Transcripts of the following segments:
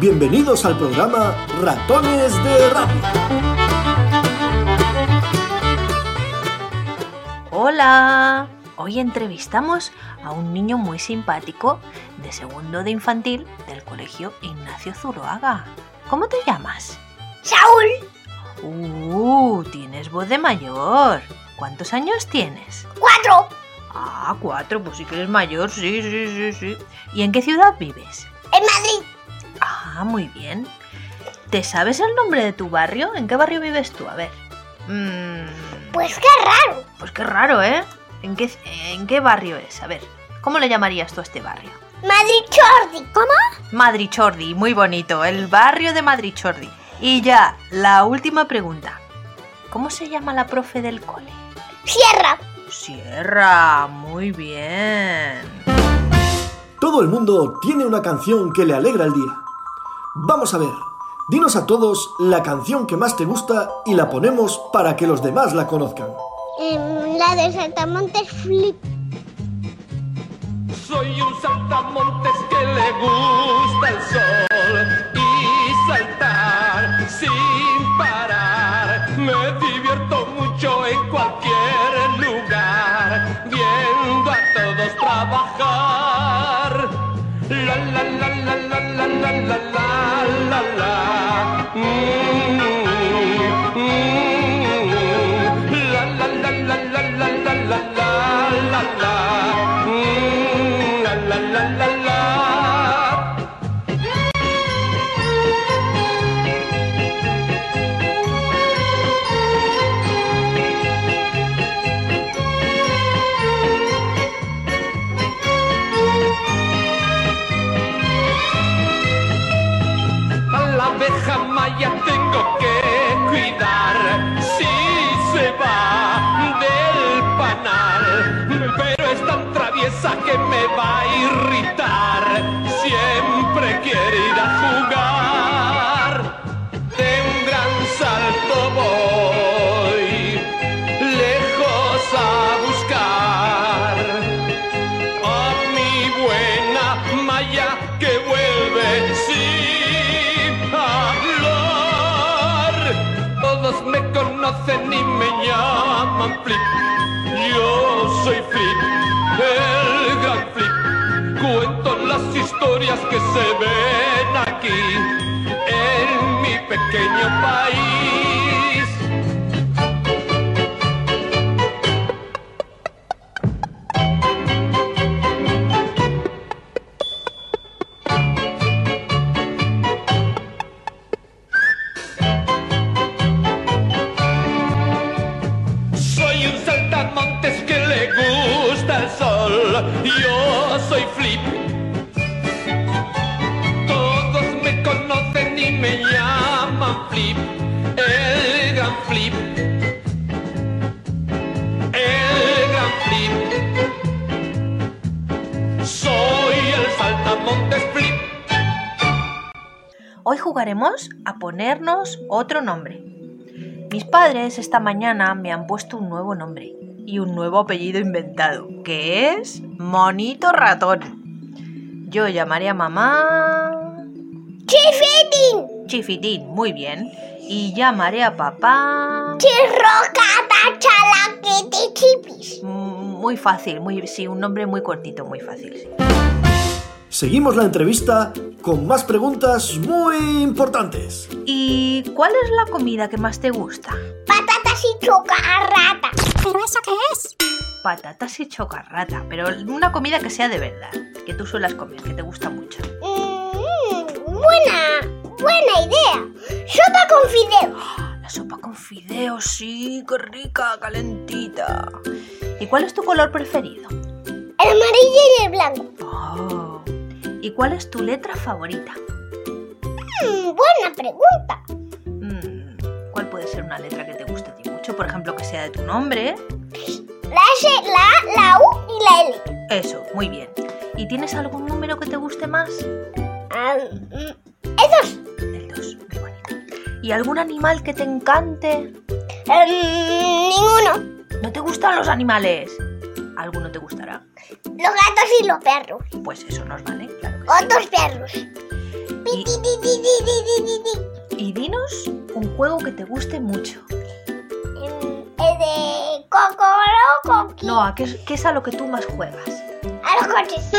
Bienvenidos al programa Ratones de Radio. Hola, hoy entrevistamos a un niño muy simpático de segundo de infantil del colegio Ignacio Zuroaga. ¿Cómo te llamas? Saúl, Uh, tienes voz de mayor. ¿Cuántos años tienes? cuatro, Ah, cuatro, pues sí que eres mayor, sí, sí, sí, sí. ¿Y en qué ciudad vives? en Madrid, Ah, muy bien. ¿Te sabes el nombre de tu barrio? ¿En qué barrio vives tú? A ver. Mm, pues qué raro. pues qué raro, ¿eh? ¿En qué, ¿En qué barrio es? A ver, ¿cómo le llamarías tú a este barrio? Madrid Chordi, ¿cómo? Madrichordi, muy bonito, el barrio de Madrichordi. Y ya, la última pregunta. ¿Cómo se llama la profe del cole? Sierra, Sierra, muy bien. Todo el mundo tiene una canción que le alegra el día. Vamos a ver, dinos a todos la canción que más te gusta y la ponemos para que los demás la conozcan. Em, la de Saltamontes Flip. Soy un saltamontes que le gusta el sol todos trabajar. La la la la la la la la Flip. El gran Flip. El gran Flip. Soy el saltamontes Flip. Hoy jugaremos a ponernos otro nombre. Mis padres esta mañana me han puesto un nuevo nombre y un nuevo apellido inventado, que es Monito Ratón. Yo llamaré a mamá Chifitín, Chifitín, muy bien. Y llamaré a papá... Chirrocata, Chalaquiti, Chipis. Mm, Muy fácil, muy, sí, un nombre muy cortito, muy fácil. sí. Seguimos la entrevista con más preguntas muy importantes. ¿Y cuál es la comida que más te gusta? Patatas y chocarrata. ¿Pero eso qué es? Patatas y chocarrata, pero una comida que sea de verdad, que tú suelas comer, que te gusta mucho. Mm, buena, buena idea. Sopa con fideos. La sopa con fideos, sí, qué rica, calentita. ¿Y cuál es tu color preferido? El amarillo y el blanco. ¿Y cuál es tu letra favorita? Mm, buena pregunta. Mm, ¿Cuál puede ser una letra que te guste a ti mucho? Por ejemplo, que sea de tu nombre. La S, la A, la U y la L. Eso, muy bien. ¿Y tienes algún número que te guste más? Ah, mm, esos. El 2, muy bonito. ¿Y algún animal que te encante? Em, ninguno. ¿No te gustan los animales? ¿Alguno te gustará? Los gatos y los perros. Pues eso nos vale, claro que sí. Otros perros. Y, y dinos un juego que te guste mucho. Em, El de Cocoro. No, ¿a qué, es- qué es a lo que tú más juegas? A los coches.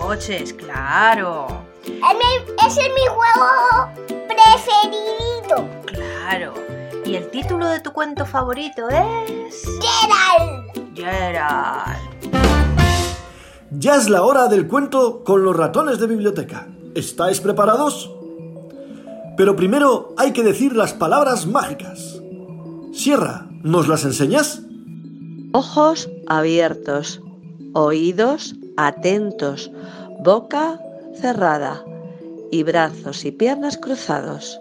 Coches, claro. Es mi- Ese es mi juego preferido. Claro. Y el título de tu cuento favorito es... Gerald. Gerald. Ya es la hora del cuento con los ratones de biblioteca. ¿Estáis preparados? Pero primero hay que decir las palabras mágicas. Sierra, ¿nos las enseñas? Ojos abiertos, oídos atentos, boca cerrada y brazos y piernas cruzados.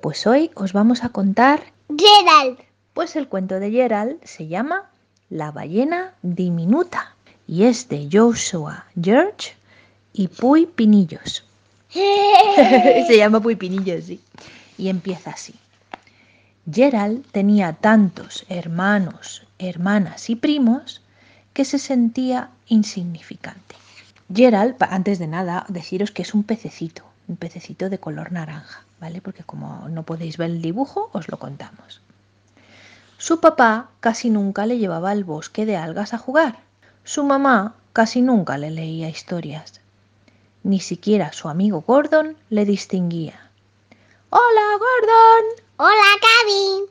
Pues hoy os vamos a contar... Gerald. Pues el cuento de Gerald se llama La ballena diminuta y es de Joshua George y Puy Pinillos. Se llama Puy Pinillos, sí. Y empieza así. Gerald tenía tantos hermanos, hermanas y primos que se sentía insignificante. Gerald, antes de nada, deciros que es un pececito, un pececito de color naranja, ¿vale? Porque como no podéis ver el dibujo, os lo contamos. Su papá casi nunca le llevaba al bosque de algas a jugar. Su mamá casi nunca le leía historias. Ni siquiera su amigo Gordon le distinguía. ¡Hola, Gordon! Hola, Gavin.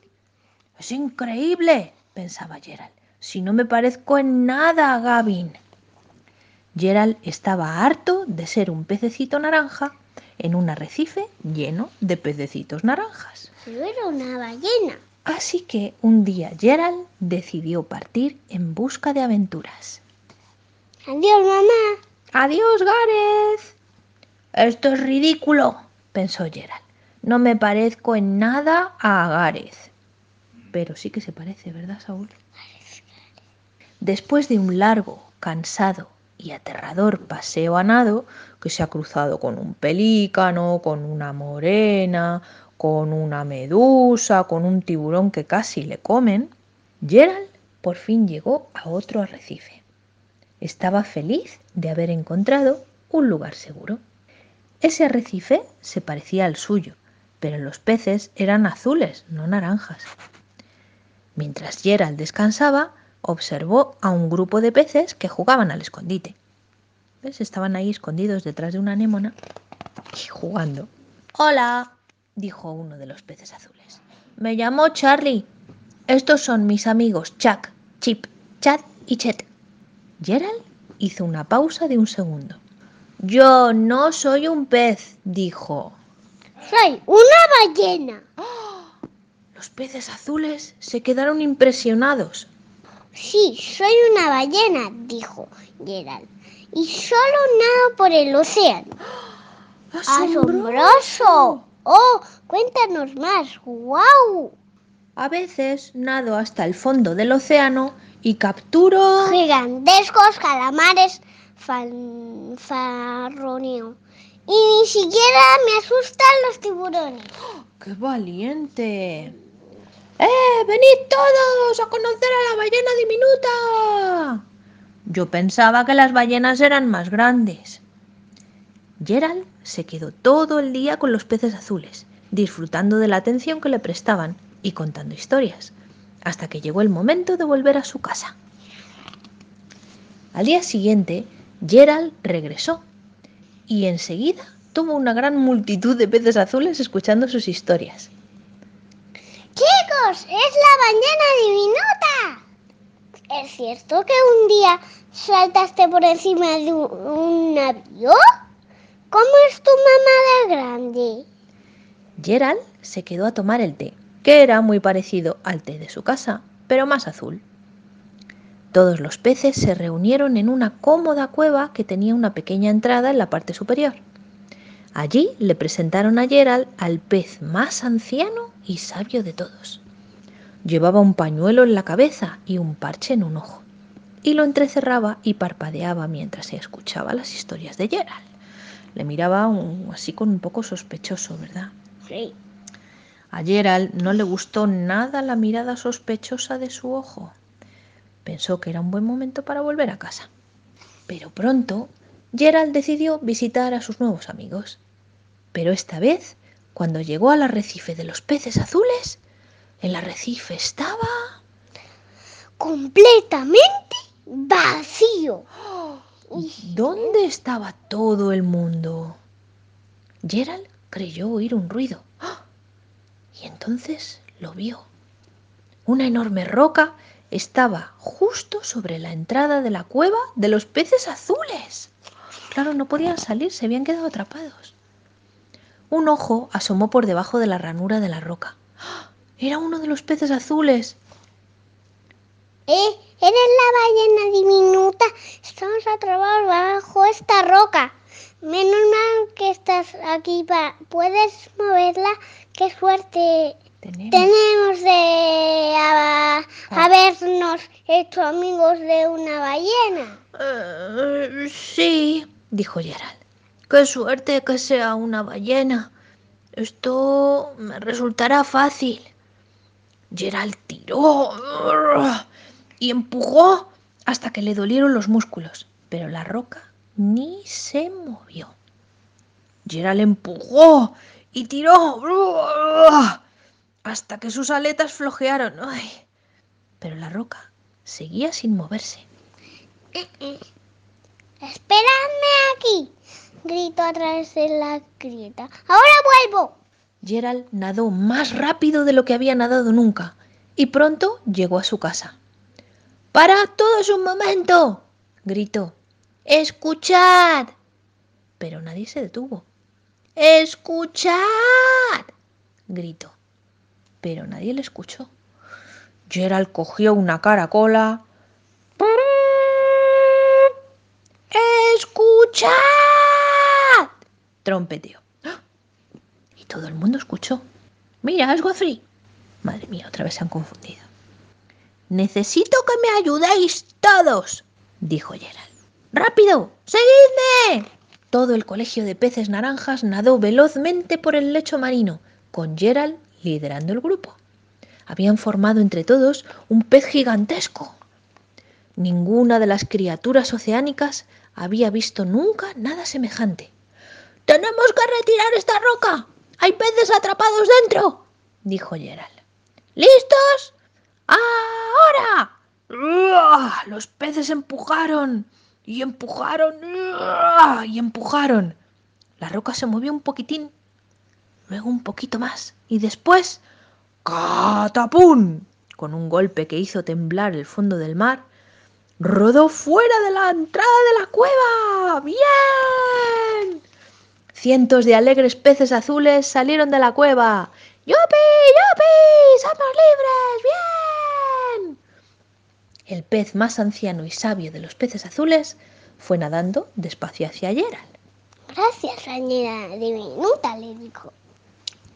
Es increíble, pensaba Gerald. Si no me parezco en nada a Gavin. Gerald estaba harto de ser un pececito naranja en un arrecife lleno de pececitos naranjas. Yo era una ballena. Así que un día Gerald decidió partir en busca de aventuras. Adiós, mamá. Adiós, Gareth. Esto es ridículo, pensó Gerald. No me parezco en nada a Gareth. Pero sí que se parece, ¿verdad, Saúl? Después de un largo, cansado y aterrador paseo a nado, que se ha cruzado con un pelícano, con una morena, con una medusa, con un tiburón que casi le comen, Gerald por fin llegó a otro arrecife. Estaba feliz de haber encontrado un lugar seguro. Ese arrecife se parecía al suyo, pero los peces eran azules, no naranjas. Mientras Gerald descansaba, observó a un grupo de peces que jugaban al escondite. ¿Ves? Estaban ahí escondidos detrás de una anémona y jugando. Hola, dijo uno de los peces azules. Me llamo Charlie. Estos son mis amigos Chuck, Chip, Chad y Chet. Gerald hizo una pausa de un segundo. Yo no soy un pez, dijo. Soy una ballena. Los peces azules se quedaron impresionados. Sí, soy una ballena, dijo Gerald. Y solo nado por el océano. ¡Asombroso! ¡Oh! Cuéntanos más. ¡Guau! A veces nado hasta el fondo del océano y capturo... Gigantescos calamares fanfarroneo. Y ni siquiera me asustan los tiburones. ¡Qué valiente! ¡Eh! ¡Venid todos a conocer a la ballena diminuta! Yo pensaba que las ballenas eran más grandes. Gerald se quedó todo el día con los peces azules, disfrutando de la atención que le prestaban y contando historias, hasta que llegó el momento de volver a su casa. Al día siguiente, Gerald regresó y enseguida tuvo una gran multitud de peces azules escuchando sus historias. Chicos, es la ballena diminuta. ¿Es cierto que un día saltaste por encima de un avión? ¿Cómo es tu mamá de grande? Gerald se quedó a tomar el té, que era muy parecido al té de su casa, pero más azul. Todos los peces se reunieron en una cómoda cueva que tenía una pequeña entrada en la parte superior. Allí le presentaron a Gerald al pez más anciano y sabio de todos. Llevaba un pañuelo en la cabeza y un parche en un ojo, y lo entrecerraba y parpadeaba mientras se escuchaba las historias de Gerald. Le miraba un- así con un poco sospechoso, ¿verdad? Sí. A Gerald no le gustó nada la mirada sospechosa de su ojo. Pensó que era un buen momento para volver a casa. Pero pronto, Gerald decidió visitar a sus nuevos amigos. Pero esta vez, cuando llegó al arrecife de los peces azules, el arrecife estaba... Completamente vacío. ¿Dónde estaba todo el mundo? Gerald creyó oír un ruido. Y entonces lo vio. Una enorme roca estaba justo sobre la entrada de la cueva de los peces azules. Claro, no podían salir, se habían quedado atrapados. Un ojo asomó por debajo de la ranura de la roca. ¡Ah! Era uno de los peces azules. Eh, eres la ballena diminuta. Estamos atrapados bajo esta roca. Menos mal que estás aquí. Pa ¿Puedes moverla? Qué suerte Tenemos. tenemos de a- habernos hecho amigos de una ballena. Eh, sí, dijo Gerald. Qué suerte que sea una ballena. Esto me resultará fácil. Gerald tiró y empujó hasta que le dolieron los músculos, pero la roca ni se movió. Gerald empujó y tiró hasta que sus aletas flojearon. Ay, pero la roca seguía sin moverse. Espérame aquí, gritó a través de la grieta. Ahora vuelvo. Gerald nadó más rápido de lo que había nadado nunca y pronto llegó a su casa. ¡Para todos un momento! gritó. ¡Escuchad! Pero nadie se detuvo. ¡Escuchad! gritó. Pero nadie le escuchó. Gerald cogió una caracola. ¡Escuchad! trompeteó. Y todo el mundo escuchó. Mira, es Godfrey. Madre mía, otra vez se han confundido. Necesito que me ayudéis todos, dijo Gerald. ¡Rápido! ¡Seguidme! Todo el colegio de peces naranjas nadó velozmente por el lecho marino, con Gerald liderando el grupo. Habían formado entre todos un pez gigantesco. Ninguna de las criaturas oceánicas había visto nunca nada semejante. ¡Tenemos que retirar esta roca! ¡Hay peces atrapados dentro! dijo Gerald. ¿Listos? ¡Ahora! Los peces empujaron y empujaron y empujaron. La roca se movió un poquitín, luego un poquito más y después ¡catapum! Con un golpe que hizo temblar el fondo del mar, rodó fuera de la entrada de la cueva. ¡Bien! Cientos de alegres peces azules salieron de la cueva. ¡Yupi! ¡Yupi! ¡Somos libres! ¡Bien! El pez más anciano y sabio de los peces azules fue nadando despacio hacia Gerald. Gracias, señora diminuta, le dijo.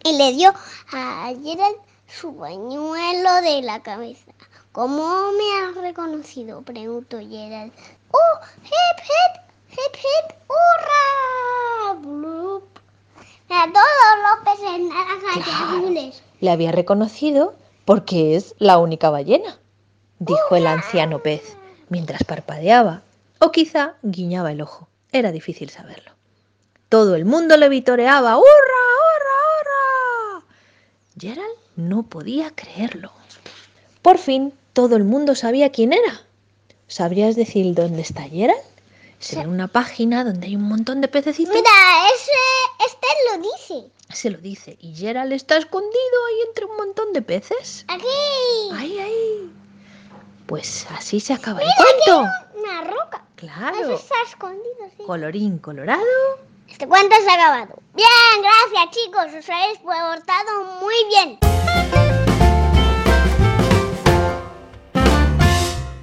Y le dio a Gerald su pañuelo de la cabeza. ¿Cómo me has reconocido? preguntó Gerald. ¡Oh! ¡Hip, hip! ¡Hip, hip! ¡Hurra! ¡Blup! A todos los peces naranjas y Claro. azules. Le había reconocido porque es la única ballena, dijo el anciano pez, mientras parpadeaba, o quizá guiñaba el ojo. Era difícil saberlo. Todo el mundo le vitoreaba. ¡Hurra, hurra, hurra! Gerald no podía creerlo. Por fin, todo el mundo sabía quién era. ¿Sabrías decir dónde está Gerald? Será una página donde hay un montón de pececitos. Mira, ese, este lo dice. Se lo dice. Y Gerald está escondido ahí entre un montón de peces. Aquí. ¡Ay, ay! Pues así se acaba el Mira, aquí cuento. una roca. Eso Claro. está escondido, sí. Colorín colorado. Este cuento se ha acabado. Bien, gracias chicos, os habéis portado muy bien.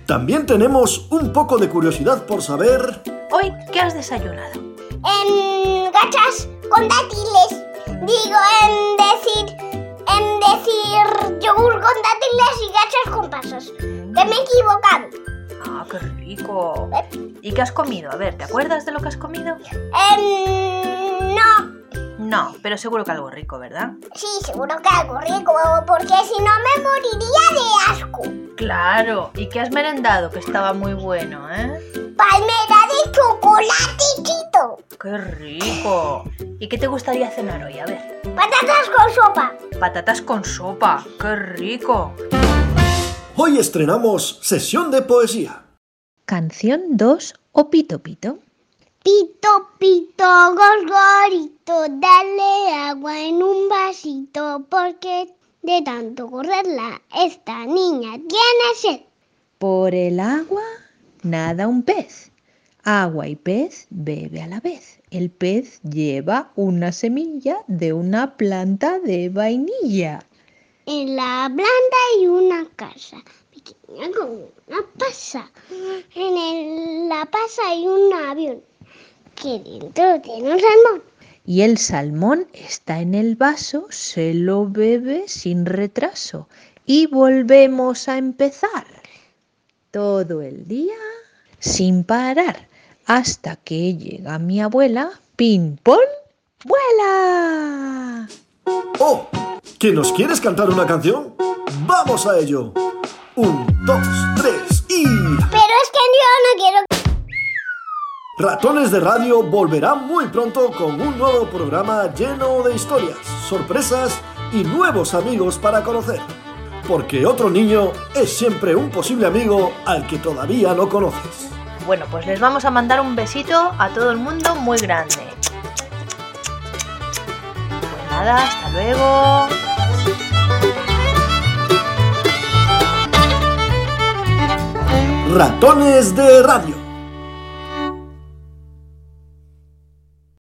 También tenemos un poco de curiosidad por saber... Hoy, ¿qué has desayunado? En gachas con dátiles. Digo, en decir. En decir yogur con dátiles y gachas con pasas. Que me he equivocado. Ah, qué rico. ¿Y qué has comido? A ver, ¿te acuerdas de lo que has comido? Em, no. Pero seguro que algo rico, ¿verdad? Sí, seguro que algo rico, porque si no me moriría de asco. Claro. ¿Y qué has merendado? Que estaba muy bueno, ¿eh? Palmera de chocolate chito. ¡Qué rico! ¿Y qué te gustaría cenar hoy? A ver. Patatas con sopa. Patatas con sopa. ¡Qué rico! Hoy estrenamos sesión de poesía. Canción 2 o Pito Pito. Pito, pito, gorgorito, dale agua en un vasito, porque de tanto correrla, esta niña tiene sed. Por el agua nada un pez. Agua y pez bebe a la vez. El pez lleva una semilla de una planta de vainilla. En la planta hay una casa, pequeña como una pasa. En el- la pasa hay un avión, que dentro tiene un salmón. Y el salmón está en el vaso, se lo bebe sin retraso. Y volvemos a empezar. Todo el día sin parar. Hasta que llega mi abuela, pin pon, vuela. ¡Oh! ¿Que nos quieres cantar una canción? ¡Vamos a ello! Un, dos, tres y... Pero es que yo no quiero Ratones de Radio volverá muy pronto con un nuevo programa lleno de historias, sorpresas y nuevos amigos para conocer. Porque otro niño es siempre un posible amigo al que todavía no conoces. Bueno, pues les vamos a mandar un besito a todo el mundo muy grande. Pues nada, hasta luego. Ratones de Radio.